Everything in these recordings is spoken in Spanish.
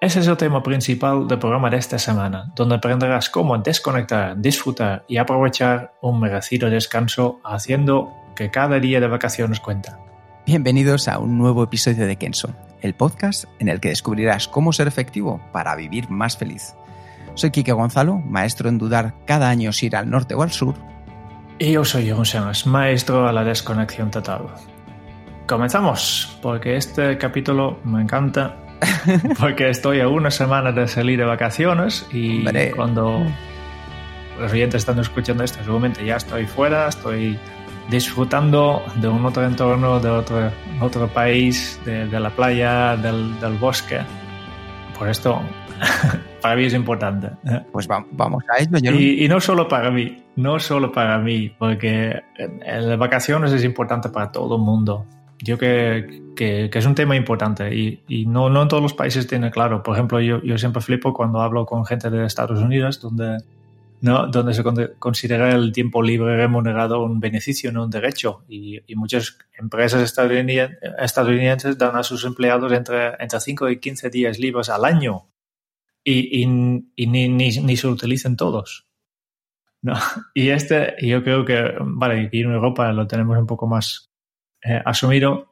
Ese es el tema principal del programa de esta semana, donde aprenderás cómo desconectar, disfrutar y aprovechar un merecido descanso haciendo que cada día de vacaciones cuenta. Bienvenidos a un nuevo episodio de Kenso, el podcast en el que descubrirás cómo ser efectivo para vivir más feliz. Soy Quique Gonzalo, maestro en dudar cada año si ir al norte o al sur. Y yo soy Jon Sánchez, maestro a la desconexión total. Comenzamos, porque este capítulo me encanta, porque estoy a una semana de salir de vacaciones y Hombre. cuando los oyentes están escuchando esto, seguramente ya estoy fuera, estoy disfrutando de un otro entorno, de otro, otro país, de, de la playa, del, del bosque. Por esto, para mí es importante. Pues va- vamos a ello. Yo Y, y no solo para mí, no solo para mí, porque las vacaciones es importante para todo el mundo. Yo que, que, es un tema importante y, y no, no en todos los países tiene claro. Por ejemplo, yo, yo siempre flipo cuando hablo con gente de Estados Unidos, donde, ¿no? donde se con- considera el tiempo libre remunerado un beneficio, no un derecho. Y, y muchas empresas estadounidenses dan a sus empleados entre, entre 5 y 15 días libres al año y, y, y ni, ni, ni se utilizan todos. No. Y este, yo creo que, vale, aquí en Europa lo tenemos un poco más eh,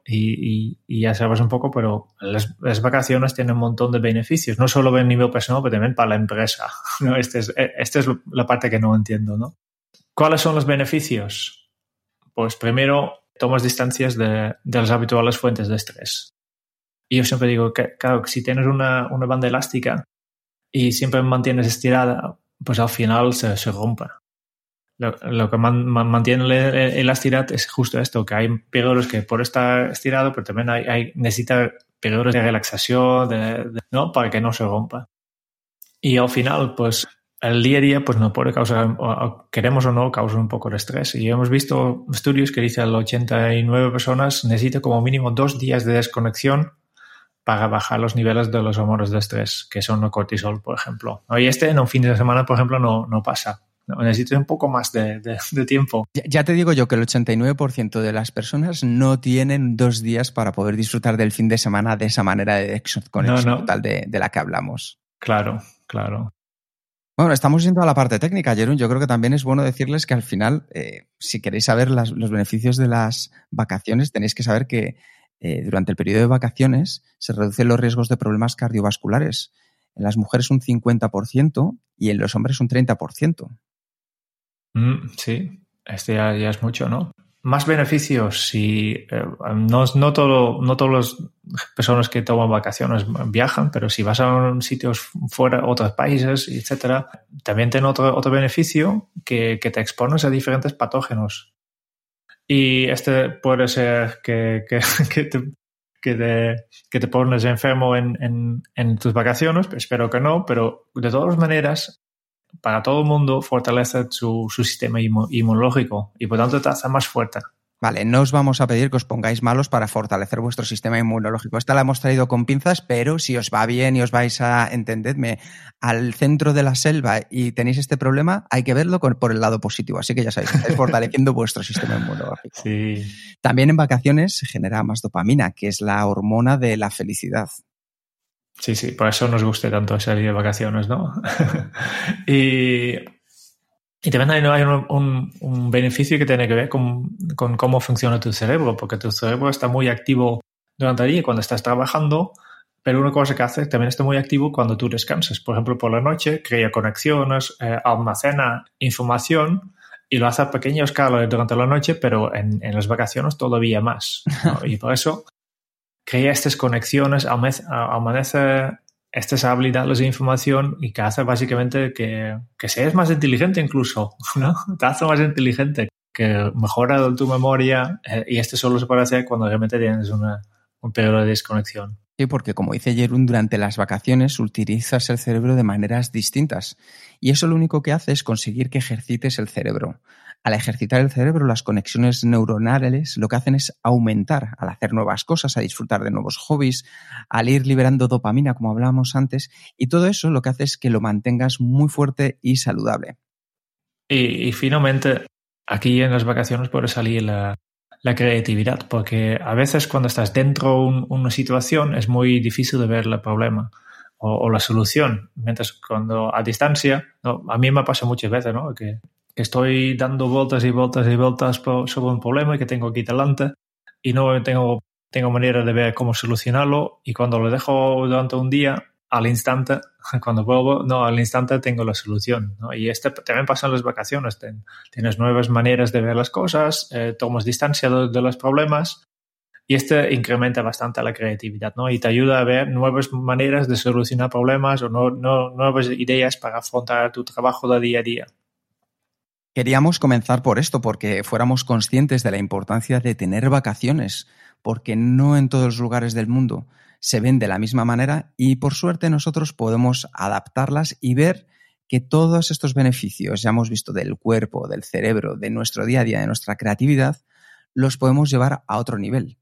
y, y- y ya sabes un poco, pero las, las vacaciones tienen un montón de beneficios, no solo a nivel personal, pero también para la empresa. ¿no? Esta es, eh, esta es la parte que no entiendo, ¿no? ¿Cuáles son los beneficios? Pues primero, tomas distancias de, de las habituales fuentes de estrés. Y yo siempre digo que, claro, que si tienes una, una banda elástica y siempre mantienes estirada, pues al final se, se rompe. Lo, lo que man- man- mantiene es justo esto, que hay periodos que por estar estirado, pero también hay, hay necesita periodos de relaxación, de, de- ¿no? Para que no se rompa. Y al final, pues el día a día pues no puede causar, o- queremos o no, causa un poco de estrés. Y hemos visto estudios que dicen el 89 personas necesita como mínimo dos días de desconexión para bajar los niveles de los hormonas de estrés, que son el cortisol, por ejemplo. Y este en un fin de semana, por ejemplo, no, no pasa. No, necesitas un poco más de, de- de tiempo. Ya, ya te digo yo que el 89% de las personas no tienen dos días para poder disfrutar del fin de semana de esa manera de desconexión No, no. total de, de la que hablamos. Claro, claro. Bueno, estamos yendo a la parte técnica, Jerón. Yo creo que también es bueno decirles que al final, eh, si queréis saber las- los beneficios de las vacaciones, tenéis que saber que eh, durante el periodo de vacaciones se reducen los riesgos de problemas cardiovasculares. En las mujeres un 50% y en los hombres un 30%. Mm, sí, este ya, es mucho, ¿no? Más beneficios si eh, no, no, todo, no todas las personas que toman vacaciones viajan, pero si vas a sitios fuera, otros países, etcétera, también tiene otro, otro beneficio que, que te expones a diferentes patógenos. Y este puede ser que, que, que te, que, te, que te pones enfermo en, en, en tus vacaciones, espero que no, pero de todas maneras para todo el mundo fortalece su, su sistema inmu- inmunológico y por tanto te hace más fuerte. Vale, no os vamos a pedir que os pongáis malos para fortalecer vuestro sistema inmunológico. Esta la hemos traído con pinzas, pero si os va bien y os vais a, entendedme, al centro de la selva y tenéis este problema, hay que verlo con- por el lado positivo. Así que ya sabéis, estáis fortaleciendo vuestro sistema inmunológico. Sí. También en vacaciones se genera más dopamina, que es la hormona de la felicidad. Sí, sí, por eso nos gusta tanto salir de vacaciones, ¿no? y, y también hay, hay un, un- un beneficio que tiene que ver con, con cómo funciona tu cerebro, porque tu cerebro está muy activo durante el día cuando estás trabajando, pero una cosa que hace también está muy activo cuando tú descansas. Por ejemplo, por la noche crea conexiones, eh, almacena información y lo hace a pequeña escala durante la noche, pero en, en las vacaciones todavía más. ¿no? Y por eso crea estas conexiones, amanece esta habilidad de información y que hace básicamente que, que seas más inteligente incluso, ¿no? Te hace más inteligente, que mejora tu memoria eh, y esto solo se puede hacer cuando realmente tienes una, un periodo de desconexión. Sí, porque como dice Jerún, durante las vacaciones utilizas el cerebro de maneras distintas y eso lo único que hace es conseguir que ejercites el cerebro. Al ejercitar el cerebro, las conexiones neuronales lo que hacen es aumentar al hacer nuevas cosas, a disfrutar de nuevos hobbies, al ir liberando dopamina, como hablábamos antes, y todo eso lo que hace es que lo mantengas muy fuerte y saludable. Y, finalmente, aquí en las vacaciones puede salir la, creatividad, porque a veces cuando estás dentro de una situación es muy difícil de ver el problema o, la solución, mientras cuando a distancia, a mí me pasa muchas veces, ¿no? Que que estoy dando vueltas y vueltas y vueltas sobre un problema que tengo aquí delante y no tengo, tengo manera de ver cómo solucionarlo y cuando lo dejo durante un día, al instante, cuando vuelvo, no, al instante tengo la solución. ¿no? Y este también pasa en las vacaciones. tienes nuevas maneras de ver las cosas, eh, tomas distancia de, los problemas y este incrementa bastante la creatividad, ¿no? Y te ayuda a ver nuevas maneras de solucionar problemas o no, nuevas ideas para afrontar tu trabajo de día a día. Queríamos comenzar por esto, porque fuéramos conscientes de la importancia de tener vacaciones, porque no en todos los lugares del mundo se ven de la misma manera y por suerte nosotros podemos adaptarlas y ver que todos estos beneficios, ya hemos visto del cuerpo, del cerebro, de nuestro día a día, de nuestra creatividad, los podemos llevar a otro nivel.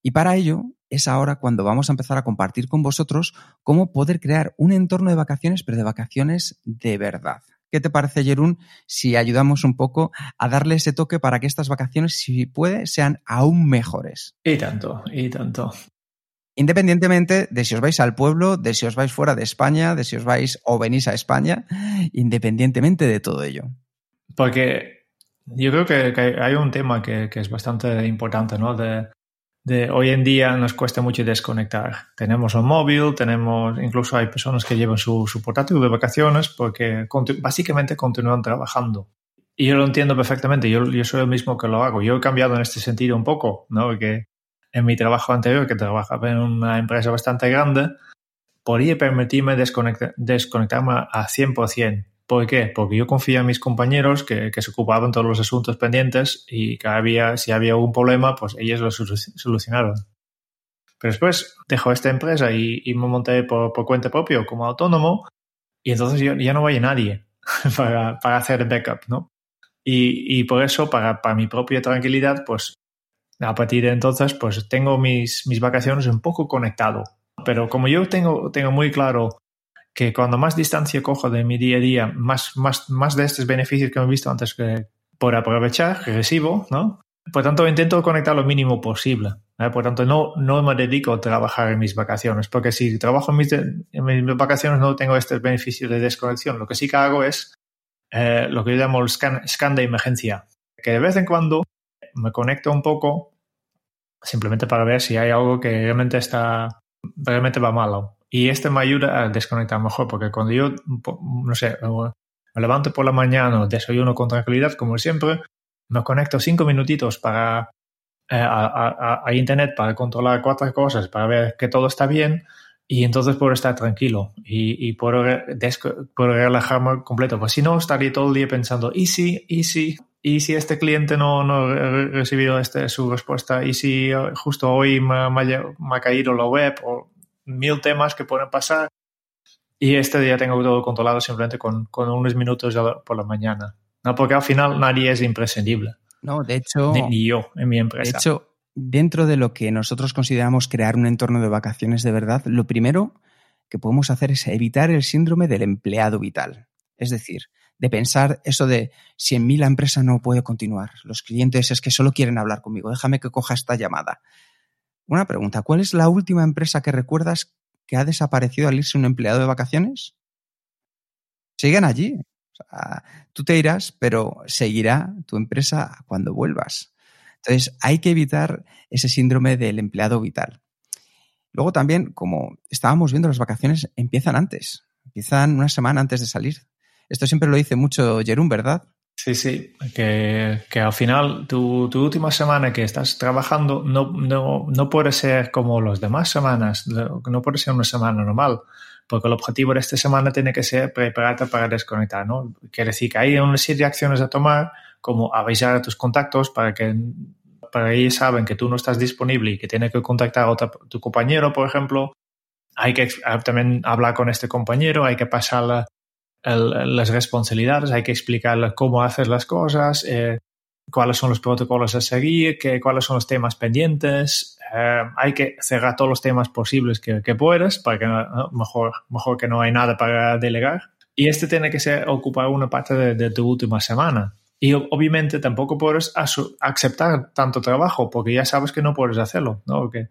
Y para ello es ahora cuando vamos a empezar a compartir con vosotros cómo poder crear un entorno de vacaciones, pero de vacaciones de verdad. ¿Qué te parece, Jerún, si ayudamos un poco a darle ese toque para que estas vacaciones, si puede, sean aún mejores? Y tanto, y tanto. Independientemente de si os vais al pueblo, de si os vais fuera de España, de si os vais o venís a España, independientemente de todo ello. Porque yo creo que, hay un tema que, que, es bastante importante, ¿no? De, de hoy en día nos cuesta mucho desconectar. Tenemos un móvil, tenemos, incluso hay personas que llevan su, su portátil de vacaciones porque básicamente continúan trabajando. Y yo lo entiendo perfectamente, yo, yo soy el mismo que lo hago. Yo he cambiado en este sentido un poco, ¿no? Porque en mi trabajo anterior, que trabajaba en una empresa bastante grande, podía permitirme desconectar, desconectarme a 100%. ¿Por qué? Porque yo confía en mis compañeros que, que se ocupaban todos los asuntos pendientes y que había, si había algún problema, pues ellos lo solucionaron. Pero después dejó esta empresa y, y me monté por, por, cuenta propia como autónomo y entonces yo, ya no a nadie para, para hacer backup, ¿no? Y, y por eso, para, para, mi propia tranquilidad, pues a partir de entonces, pues tengo mis, mis vacaciones un poco conectado. Pero como yo tengo, tengo muy claro que cuando más distancia cojo de mi día a día, más, más, más de estos beneficios que hemos visto antes que por aprovechar, recibo, ¿no? Por tanto, intento conectar lo mínimo posible. ¿eh? Por tanto, no, no me dedico a trabajar en mis vacaciones, porque si trabajo en mis, vacaciones no tengo este beneficio de desconexión. Lo que sí que hago es eh, lo que yo llamo el scan, scan de emergencia, que de vez en cuando me conecto un poco simplemente para ver si hay algo que realmente está, realmente va mal y este me ayuda a desconectar mejor, porque cuando yo, no sé, me levanto por la mañana, desayuno con tranquilidad, como siempre, me conecto cinco minutitos para, eh, a, Internet para controlar cuatro cosas, para ver que todo está bien, y entonces puedo estar tranquilo y, y puedo, relajarme completo. Pues si no, estaría todo el día pensando, ¿y si, y si, y si este cliente no, no ha recibido este, su respuesta? ¿Y si eh, justo hoy me, me, me ha caído la web? Mil temas que pueden pasar y este día tengo todo controlado simplemente con, con unos minutos por la mañana. No, porque al final nadie es imprescindible. No, de hecho. Ni, yo en mi empresa. De hecho, dentro de lo que nosotros consideramos crear un entorno de vacaciones de verdad, lo primero que podemos hacer es evitar el síndrome del empleado vital. Es decir, de pensar eso de si en mí la empresa no puede continuar, los clientes es que solo quieren hablar conmigo, déjame que coja esta llamada. Una pregunta, ¿cuál es la última empresa que recuerdas que ha desaparecido al irse un empleado de vacaciones? Siguen allí. tú te irás, pero seguirá tu empresa cuando vuelvas. Entonces, hay que evitar ese síndrome del empleado vital. Luego también, como estábamos viendo, las vacaciones empiezan antes, empiezan una semana antes de salir. Esto siempre lo dice mucho Jerún, ¿verdad? Sí, sí, que, que al final tu, tu, última semana que estás trabajando no, no, no puede ser como las demás semanas, no puede ser una semana normal, Porque el objetivo de esta semana tiene que ser prepararte para desconectar, ¿no? Quiere decir que hay una serie de acciones a tomar, como avisar a tus contactos para que para ellos saben que tú no estás disponible y que tiene que contactar a tu compañero, por ejemplo. Hay que también hablar con este compañero, hay que pasar las responsabilidades, hay que explicarle cómo hacer las cosas, eh, cuáles son los protocolos a seguir, que, cuáles son los temas pendientes. Eh, hay que cerrar todos los temas posibles que, puedas, para que mejor, mejor que no hay nada para delegar. Y este tiene que ser ocupar una parte de, tu última semana. Y obviamente tampoco puedes aceptar tanto trabajo porque ya sabes que no puedes hacerlo, ¿no? Que,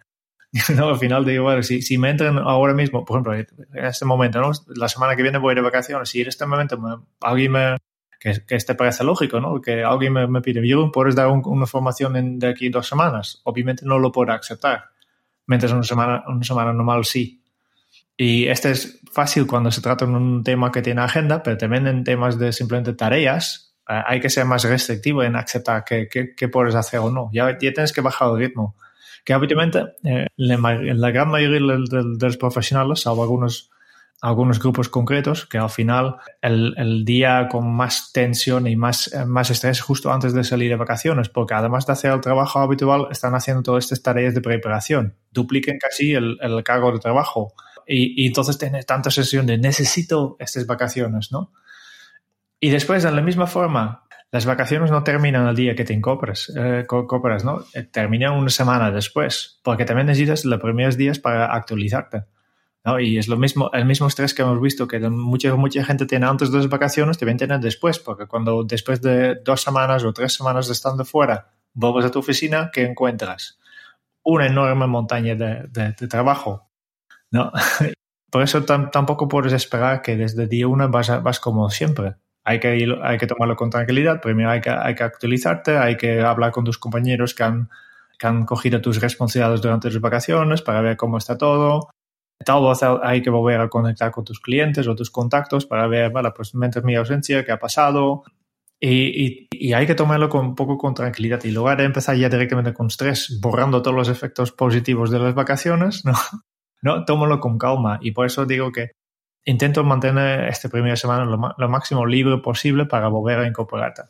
no, al final digo, bueno, si, si me entran ahora mismo, por ejemplo, en este momento, ¿no? La semana que viene voy de vacaciones, si en este momento alguien me, que, que este parece lógico, ¿no? Que alguien me, me pide, yo, ¿puedes dar una formación en, de aquí dos semanas? Obviamente no lo puedo aceptar. Mientras una semana, una semana normal sí. Y este es fácil cuando se trata de un tema que tiene agenda, pero también en temas de simplemente tareas, eh, hay que ser más restrictivo en aceptar qué, puedes hacer o no. Ya, ya tienes que bajar el ritmo. Que habitualmente, eh, la gran mayoría de, de los profesionales, salvo algunos algunos grupos concretos que al final el, el, día con más tensión y más, eh, más estrés justo antes de salir de vacaciones, porque además de hacer el trabajo habitual, están haciendo todas estas tareas de preparación, dupliquen casi el, el cargo de trabajo y, y entonces tienes tanta sesión de necesito estas vacaciones, ¿no? Y después, de la misma forma, las vacaciones no terminan el día que te incorporas, eh, ¿no? Eh, terminan una semana después, porque también necesitas los primeros días para actualizarte. Y es lo mismo, el mismo estrés que hemos visto que mucha, mucha gente tiene antes de las vacaciones, también tienen después, porque cuando después de dos semanas o tres semanas de estando fuera, vuelves a tu oficina, ¿qué encuentras? Una enorme montaña de, trabajo, ¿no? Por eso tampoco puedes esperar que desde día uno vas como siempre. Hay que, ir, hay que tomarlo con tranquilidad. Primero hay que, hay que actualizarte, hay que hablar con tus compañeros que han, que han cogido tus responsabilidades durante las vacaciones para ver cómo está todo Tal vez hay que volver a conectar con tus clientes o tus contactos para ver, vale, pues mientras mi ausencia, qué ha pasado. Y, y, hay que tomarlo con, un poco con tranquilidad. Y lugar de empezar ya directamente con estrés, borrando todos los efectos positivos de las vacaciones, no, no, tómalo con calma. Y por eso digo que intento mantener esta primera semana lo, lo máximo libre posible para volver a incorporarte.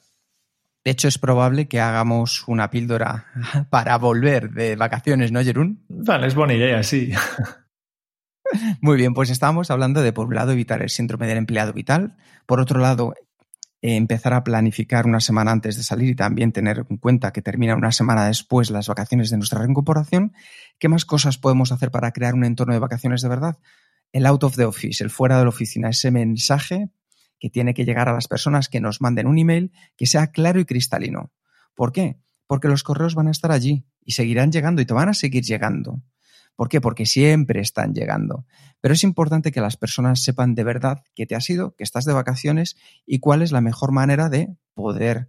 De hecho, es probable que hagamos una píldora para volver de vacaciones, ¿no, Jerún? Vale, es buena idea, sí. Muy bien, pues estábamos hablando de, por un lado, evitar el síndrome del empleado vital, por otro lado, eh, empezar a planificar una semana antes de salir y también tener en cuenta que termina una semana después las vacaciones de nuestra reincorporación. ¿Qué más cosas podemos hacer para crear un entorno de vacaciones de verdad? El out of the office, el fuera de la oficina, ese mensaje que tiene que llegar a las personas que nos manden un email que sea claro y cristalino. ¿Por qué? Porque los correos van a estar allí y seguirán llegando y te van a seguir llegando. ¿Por qué? Porque siempre están llegando. Pero es importante que las personas sepan de verdad qué te ha sido, que estás de vacaciones y cuál es la mejor manera de poder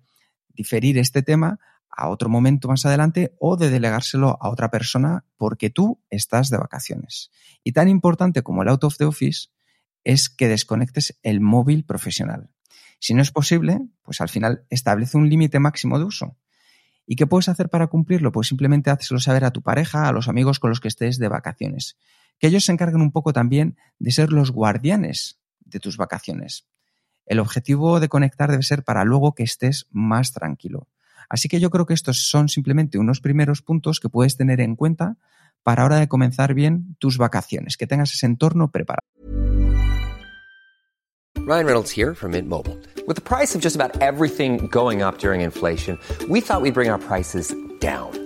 diferir este tema a otro momento más adelante o de delegárselo a otra persona porque tú estás de vacaciones. Y tan importante como el out of the office es que desconectes el móvil profesional. Si no es posible, pues al final establece un límite máximo de uso. ¿Y qué puedes hacer para cumplirlo? Pues simplemente hazlo saber a tu pareja, a los amigos con los que estés de vacaciones. Que ellos se encarguen un poco también de ser los guardianes de tus vacaciones. El objetivo de conectar debe ser para luego que estés más tranquilo. Así que yo creo que estos son simplemente unos primeros puntos que puedes tener en cuenta para ahora de comenzar bien tus vacaciones, que tengas ese entorno preparado. Ryan Reynolds here from Mint Mobile. With the price of just about everything going up during inflation, we thought we'd bring our prices down.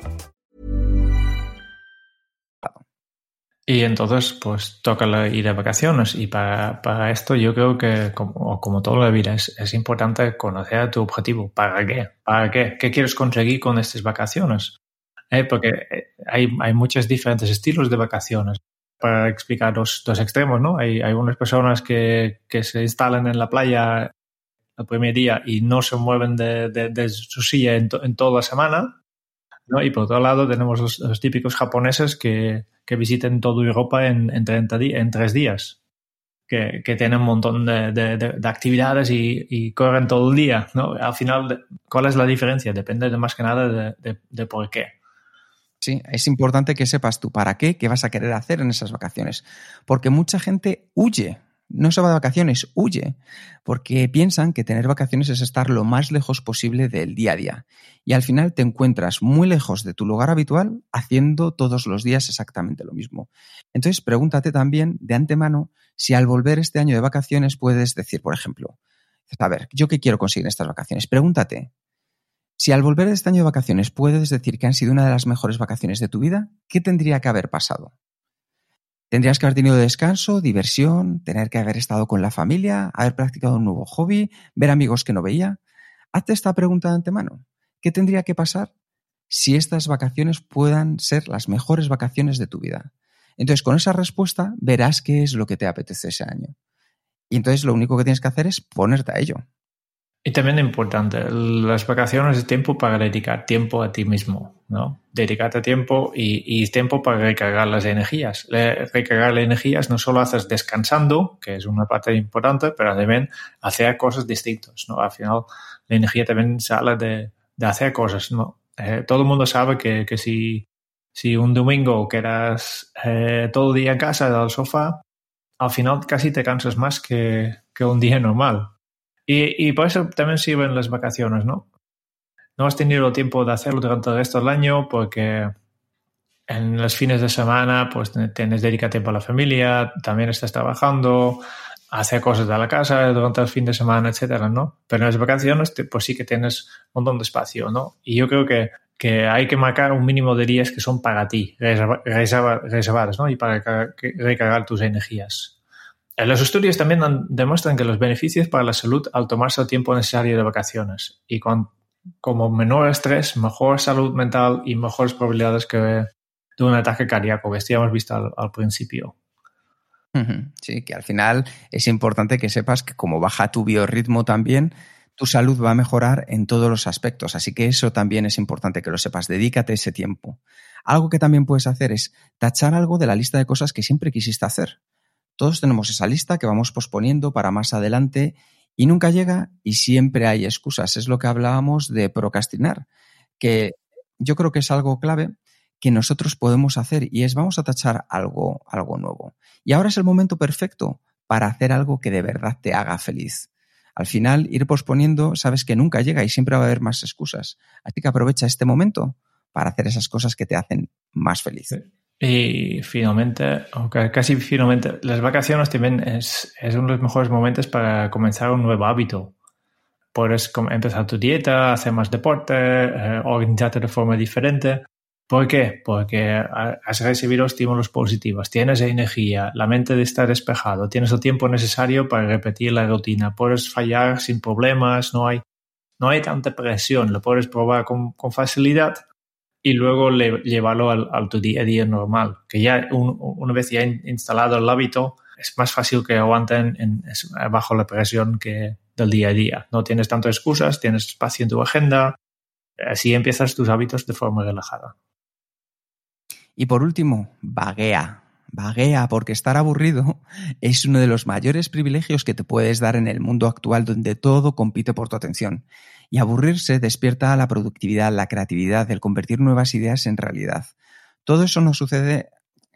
Y entonces, pues toca ir de vacaciones. Y para, para esto yo creo que, como, como toda la vida, es, es, importante conocer tu objetivo. ¿Para qué? ¿Para qué? ¿Qué quieres conseguir con estas vacaciones? ¿Eh? Porque eh, hay, hay muchos diferentes estilos de vacaciones. Para explicar dos, dos extremos, ¿no? Hay, hay unas personas que, que se instalan en la playa el primer día y no se mueven de, de, de su silla en, to, en, toda la semana. ¿No? Y por otro lado tenemos los, los típicos japoneses que, que, visiten toda Europa en, en, 30 en tres días, que, que, tienen un montón de, de actividades y, corren todo el día. ¿no? Al final, ¿cuál es la diferencia? Depende de más que nada de por qué. Sí, es importante que sepas tú para qué, qué vas a querer hacer en esas vacaciones. Porque mucha gente huye, no se va de vacaciones, huye, porque piensan que tener vacaciones es estar lo más lejos posible del día a día. Y al final te encuentras muy lejos de tu lugar habitual haciendo todos los días exactamente lo mismo. Entonces pregúntate también de antemano si al volver este año de vacaciones puedes decir, por ejemplo, a ver, ¿yo qué quiero conseguir en estas vacaciones? Pregúntate, si al volver este año de vacaciones puedes decir que han sido una de las mejores vacaciones de tu vida, ¿qué tendría que haber pasado? Tendrías que haber tenido descanso, diversión, tener que haber estado con la familia, haber practicado un nuevo hobby, ver amigos que no veía. Hazte esta pregunta de antemano. ¿Qué tendría que pasar si estas vacaciones puedan ser las mejores vacaciones de tu vida? Entonces, con esa respuesta verás qué es lo que te apetece ese año. Y entonces lo único que tienes que hacer es ponerte a ello. Y también importante, las vacaciones es tiempo para dedicar tiempo a ti mismo, ¿no? Dedicarte tiempo y, y tiempo para recargar las energías. Le, recargar las energías no solo haces descansando, que es una parte importante, pero también hacer cosas distintas, ¿no? Al final, la energía también sale de, de hacer cosas, ¿no? Eh, todo el mundo sabe que, que si, si un domingo quedas eh, todo el día en casa, al sofá, al final casi te cansas más que, que un día normal. Y, y, por eso también sirven las vacaciones, ¿no? No has tenido tiempo de hacerlo durante el resto del año porque en los fines de semana pues tienes dedica tiempo a la familia, también estás trabajando, hacer cosas de la casa durante el fin de semana, etcétera, ¿no? Pero en las vacaciones pues sí que tienes un montón de espacio, ¿no? Y yo creo que, que hay que marcar un mínimo de días que son para ti, reservadas, ¿no? Y para recargar tus energías. Los estudios también demuestran que los beneficios para la salud al tomarse el tiempo necesario de vacaciones y con como menor estrés, mejor salud mental y mejores probabilidades que de un ataque cardíaco, que hemos visto al, al principio. Sí, que al final es importante que sepas que como baja tu biorritmo también, tu salud va a mejorar en todos los aspectos. Así que eso también es importante que lo sepas. Dedícate ese tiempo. Algo que también puedes hacer es tachar algo de la lista de cosas que siempre quisiste hacer. Todos tenemos esa lista que vamos posponiendo para más adelante y nunca llega y siempre hay excusas. Es lo que hablábamos de procrastinar, que yo creo que es algo clave que nosotros podemos hacer y es vamos a tachar algo, algo nuevo. Y ahora es el momento perfecto para hacer algo que de verdad te haga feliz. Al final, ir posponiendo, sabes que nunca llega y siempre va a haber más excusas. Así que aprovecha este momento para hacer esas cosas que te hacen más feliz. Y finalmente, aunque casi finalmente, las vacaciones también es, es uno de los mejores momentos para comenzar un nuevo hábito. Puedes empezar tu dieta, hacer más deporte, eh, organizarte de forma diferente. ¿Por qué? Porque has recibido estímulos positivos, tienes energía, la mente está despejado, tienes el tiempo necesario para repetir la rutina, puedes fallar sin problemas, no hay, no hay tanta presión, lo puedes probar con, con facilidad y luego le, llevarlo al, al, tu día a día normal. Que ya un, una vez ya instalado el hábito, es más fácil que aguanten en, bajo la presión que del día a día. No tienes tantas excusas, tienes espacio en tu agenda, así empiezas tus hábitos de forma relajada. Y por último, vaguea. Vaguea, porque estar aburrido es uno de los mayores privilegios que te puedes dar en el mundo actual donde todo compite por tu atención. Y aburrirse despierta la productividad, la creatividad, el convertir nuevas ideas en realidad. Todo eso no sucede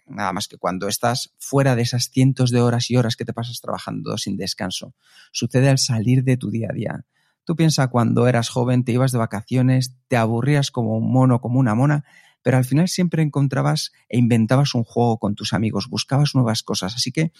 nada más que cuando estás fuera de esas cientos de horas y horas que te pasas trabajando sin descanso. Sucede al salir de tu día a día. Tú piensas cuando eras joven, te ibas de vacaciones, te aburrías como un mono, como una mona, pero al final siempre encontrabas e inventabas un juego con tus amigos, buscabas nuevas cosas. Así que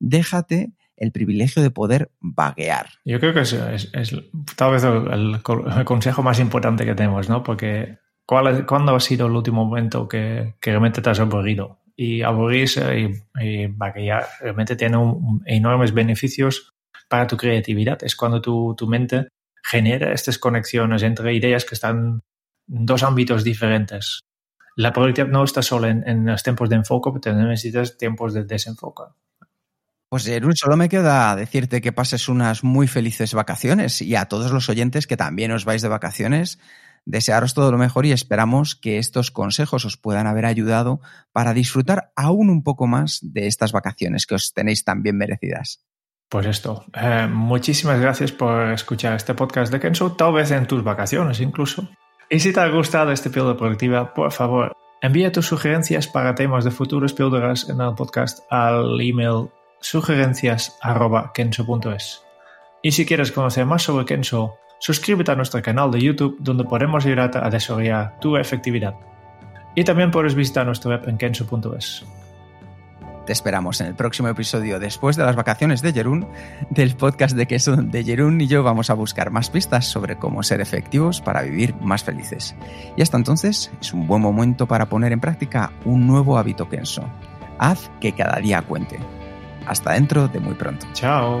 déjate el privilegio de poder vaguear. Yo creo que es, es, tal vez el, consejo más importante que tenemos, ¿no? Porque ¿cuál, ¿cuándo ha sido el último momento que, que realmente te has aburrido? Y aburrirse y, y vaguear realmente tiene enormes beneficios para tu creatividad. Es cuando tu, tu mente genera estas conexiones entre ideas que están en dos ámbitos diferentes. La productividad no está solo en, en los tiempos de enfoque, pero también necesitas tiempos de desenfoque. Pues Jerún, solo me queda decirte que pases unas muy felices vacaciones y a todos los oyentes que también os vais de vacaciones, desearos todo lo mejor y esperamos que estos consejos os puedan haber ayudado para disfrutar aún un poco más de estas vacaciones que os tenéis tan bien merecidas. Pues esto, eh, muchísimas gracias por escuchar este podcast de Kenzo, tal vez en tus vacaciones incluso. Y si te ha gustado este píldora productiva, por favor, envía tus sugerencias para temas de futuros píldoras en el podcast al email sugerencias.kenso.es. Y si quieres conocer más sobre Kenso, suscríbete a nuestro canal de YouTube donde podemos ayudarte a desarrollar tu efectividad. Y también puedes visitar nuestra web en kenso.es. Te esperamos en el próximo episodio después de las vacaciones de Jerún del podcast de Queso, donde Jerún y yo vamos a buscar más pistas sobre cómo ser efectivos para vivir más felices. Y hasta entonces es un buen momento para poner en práctica un nuevo hábito Kenso. Haz que cada día cuente. Hasta dentro de muy pronto. Chao.